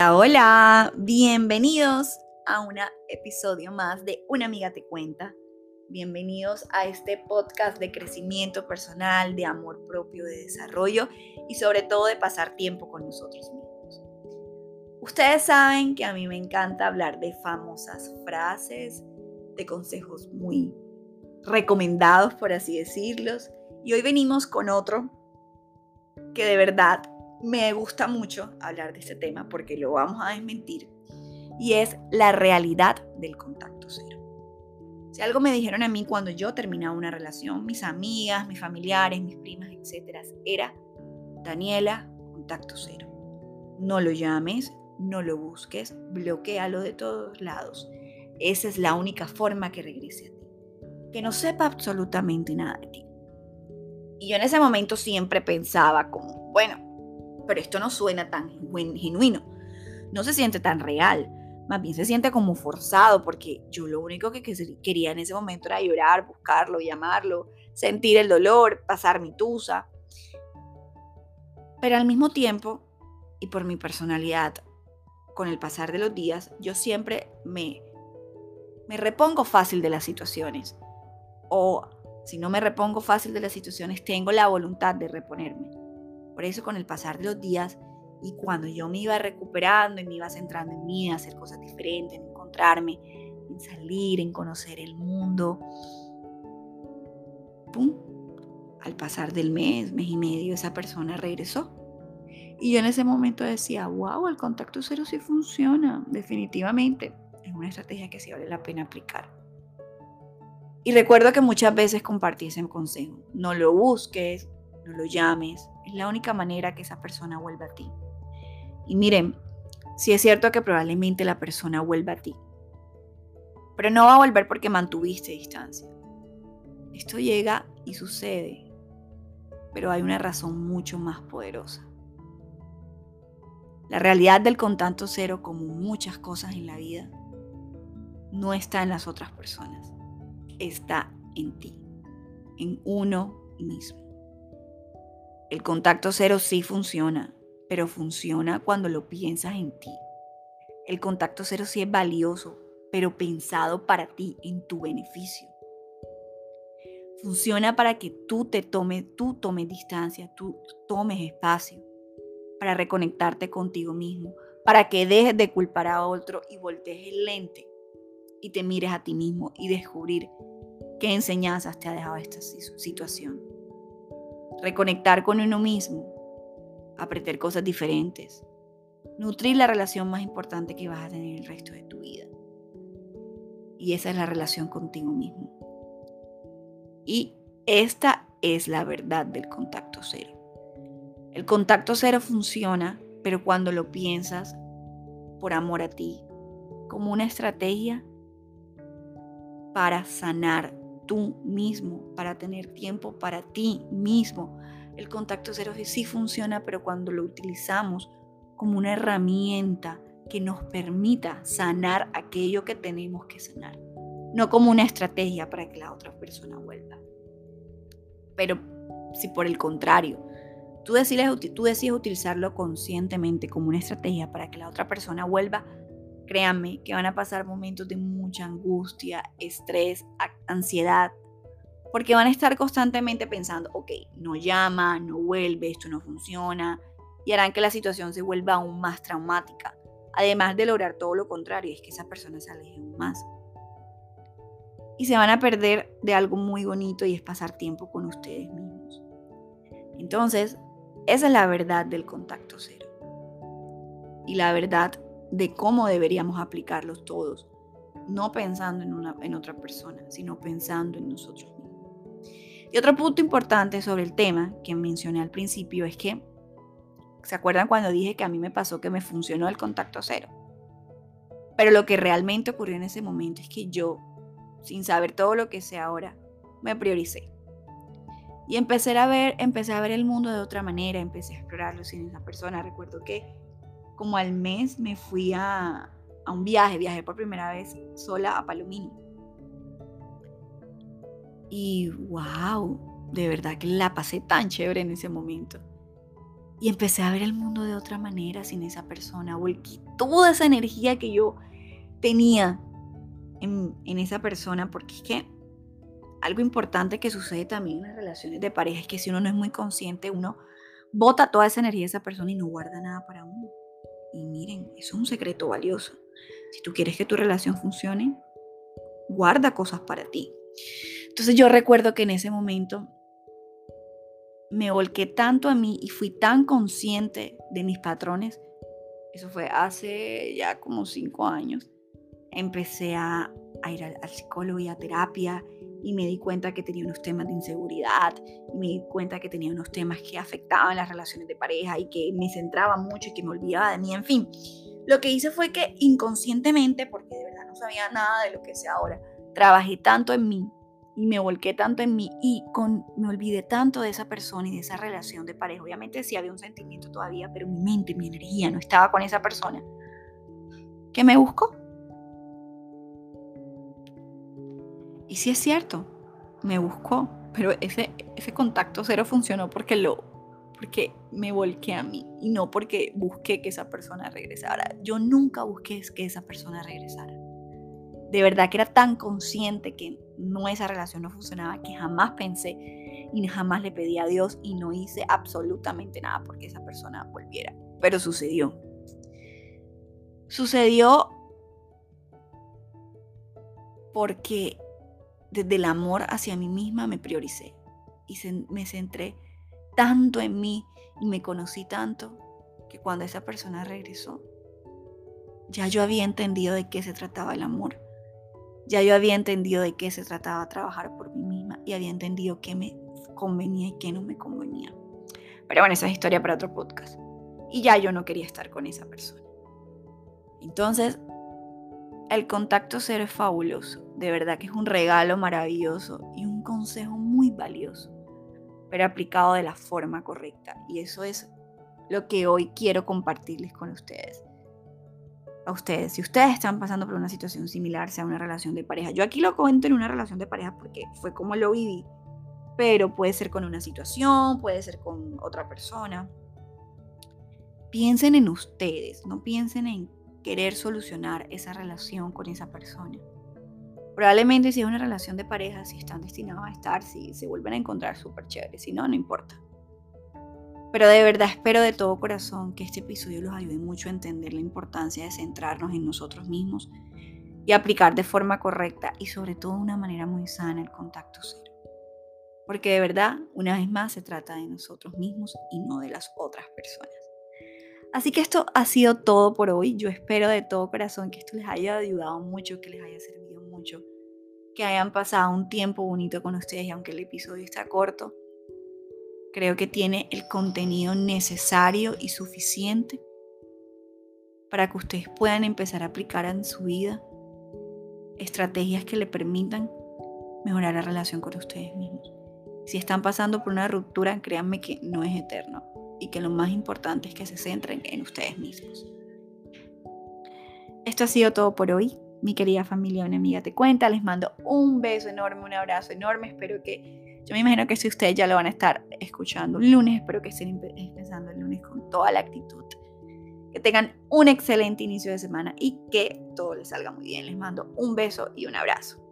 Hola, bienvenidos a un episodio más de Una amiga te cuenta. Bienvenidos a este podcast de crecimiento personal, de amor propio, de desarrollo y sobre todo de pasar tiempo con nosotros mismos. Ustedes saben que a mí me encanta hablar de famosas frases, de consejos muy recomendados, por así decirlos. Y hoy venimos con otro que de verdad me gusta mucho hablar de este tema porque lo vamos a desmentir. Y es la realidad del contacto cero. Si algo me dijeron a mí cuando yo terminaba una relación, mis amigas, mis familiares, mis primas, etcétera, era Daniela, contacto cero. No lo llames, no lo busques, bloquealo de todos lados. Esa es la única forma que regrese a ti. Que no sepa absolutamente nada de ti. Y yo en ese momento siempre pensaba como, bueno, pero esto no suena tan genuino, no se siente tan real, más bien se siente como forzado, porque yo lo único que quería en ese momento era llorar, buscarlo, llamarlo, sentir el dolor, pasar mi tusa. Pero al mismo tiempo, y por mi personalidad, con el pasar de los días, yo siempre me, me repongo fácil de las situaciones. O si no me repongo fácil de las situaciones, tengo la voluntad de reponerme. Por eso con el pasar de los días y cuando yo me iba recuperando y me iba centrando en mí, en hacer cosas diferentes, en encontrarme, en salir, en conocer el mundo, ¡pum! Al pasar del mes, mes y medio, esa persona regresó. Y yo en ese momento decía, wow, el contacto cero sí funciona, definitivamente. Es una estrategia que sí vale la pena aplicar. Y recuerdo que muchas veces compartí ese consejo. No lo busques, no lo llames, es la única manera que esa persona vuelva a ti. Y miren, si es cierto que probablemente la persona vuelva a ti, pero no va a volver porque mantuviste distancia. Esto llega y sucede, pero hay una razón mucho más poderosa. La realidad del contacto cero, como muchas cosas en la vida, no está en las otras personas, está en ti, en uno mismo. El contacto cero sí funciona, pero funciona cuando lo piensas en ti. El contacto cero sí es valioso, pero pensado para ti, en tu beneficio. Funciona para que tú te tomes, tú tomes distancia, tú tomes espacio para reconectarte contigo mismo, para que dejes de culpar a otro y voltees el lente y te mires a ti mismo y descubrir qué enseñanzas te ha dejado esta situación reconectar con uno mismo, aprender cosas diferentes, nutrir la relación más importante que vas a tener el resto de tu vida. Y esa es la relación contigo mismo. Y esta es la verdad del contacto cero. El contacto cero funciona, pero cuando lo piensas por amor a ti, como una estrategia para sanar tú mismo, para tener tiempo para ti mismo. El contacto cero sí funciona, pero cuando lo utilizamos como una herramienta que nos permita sanar aquello que tenemos que sanar, no como una estrategia para que la otra persona vuelva. Pero si por el contrario, tú decides, tú decides utilizarlo conscientemente como una estrategia para que la otra persona vuelva, Créanme que van a pasar momentos de mucha angustia, estrés, ansiedad, porque van a estar constantemente pensando, ok, no llama, no vuelve, esto no funciona, y harán que la situación se vuelva aún más traumática, además de lograr todo lo contrario, es que esa persona se aleje aún más. Y se van a perder de algo muy bonito y es pasar tiempo con ustedes mismos. Entonces, esa es la verdad del contacto cero. Y la verdad de cómo deberíamos aplicarlos todos, no pensando en, una, en otra persona, sino pensando en nosotros mismos. Y otro punto importante sobre el tema que mencioné al principio es que, ¿se acuerdan cuando dije que a mí me pasó que me funcionó el contacto cero? Pero lo que realmente ocurrió en ese momento es que yo, sin saber todo lo que sé ahora, me prioricé. Y empecé a ver, empecé a ver el mundo de otra manera, empecé a explorarlo sin esa persona. Recuerdo que como al mes me fui a, un viaje, viajé por primera vez sola a Palomino. Y wow, de verdad que la pasé tan chévere en ese momento. Y empecé a ver el mundo de otra manera sin esa persona. Volqué toda esa energía que yo tenía en, en esa persona, porque es que algo importante que sucede también en las relaciones de pareja es que si uno no es muy consciente, uno bota toda esa energía de esa persona y no guarda nada para uno. Y miren, eso es un secreto valioso. Si tú quieres que tu relación funcione, guarda cosas para ti. Entonces yo recuerdo que en ese momento me volqué tanto a mí y fui tan consciente de mis patrones. Eso fue hace ya como cinco años. Empecé a, ir al, psicólogo y a terapia y me di cuenta que tenía unos temas de inseguridad, y me di cuenta que tenía unos temas que afectaban las relaciones de pareja y que me centraba mucho y que me olvidaba de mí, en fin. Lo que hice fue que inconscientemente, porque de verdad no sabía nada de lo que sé ahora, trabajé tanto en mí y me volqué tanto en mí y con, me olvidé tanto de esa persona y de esa relación de pareja. Obviamente sí había un sentimiento todavía, pero mi mente, mi energía no estaba con esa persona. ¿Qué me buscó? Y sí es cierto, me buscó, pero ese, ese contacto cero funcionó porque lo porque me volqué a mí y no porque busqué que esa persona regresara. Yo nunca busqué que esa persona regresara. De verdad que era tan consciente que no esa relación no funcionaba que jamás pensé y jamás le pedí a Dios y no hice absolutamente nada porque esa persona volviera. Pero sucedió. Sucedió porque desde el amor hacia mí misma me prioricé y me centré tanto en mí y me conocí tanto que cuando esa persona regresó, ya yo había entendido de qué se trataba el amor. Ya yo había entendido de qué se trataba trabajar por mí misma y había entendido qué me convenía y qué no me convenía. Pero bueno, esa es historia para otro podcast. Y ya yo no quería estar con esa persona. Entonces, el contacto cero es fabuloso, de verdad que es un regalo maravilloso y un consejo muy valioso, pero aplicado de la forma correcta. Y eso es lo que hoy quiero compartirles con ustedes. A ustedes, si ustedes están pasando por una situación similar, sea una relación de pareja, yo aquí lo cuento en una relación de pareja porque fue como lo viví, pero puede ser con una situación, puede ser con otra persona. Piensen en ustedes, no piensen en querer solucionar esa relación con esa persona. Probablemente si es una relación de pareja, si están destinados a estar, si se vuelven a encontrar súper chévere, si no, no importa. Pero de verdad espero de todo corazón que este episodio los ayude mucho a entender la importancia de centrarnos en nosotros mismos y aplicar de forma correcta y sobre todo de una manera muy sana el contacto cero. Porque de verdad, una vez más, se trata de nosotros mismos y no de las otras personas. Así que esto ha sido todo por hoy. Yo espero de todo corazón que esto les haya ayudado mucho, que les haya servido mucho, que hayan pasado un tiempo bonito con ustedes y aunque el episodio está corto, creo que tiene el contenido necesario y suficiente para que ustedes puedan empezar a aplicar en su vida estrategias que le permitan mejorar la relación con ustedes mismos. Si están pasando por una ruptura, créanme que no es eterno y que lo más importante es que se centren en ustedes mismos. Esto ha sido todo por hoy. Mi querida familia, una amiga te cuenta. Les mando un beso enorme, un abrazo enorme. Espero que, yo me imagino que si ustedes ya lo van a estar escuchando el lunes, espero que estén empezando el lunes con toda la actitud. Que tengan un excelente inicio de semana y que todo les salga muy bien. Les mando un beso y un abrazo.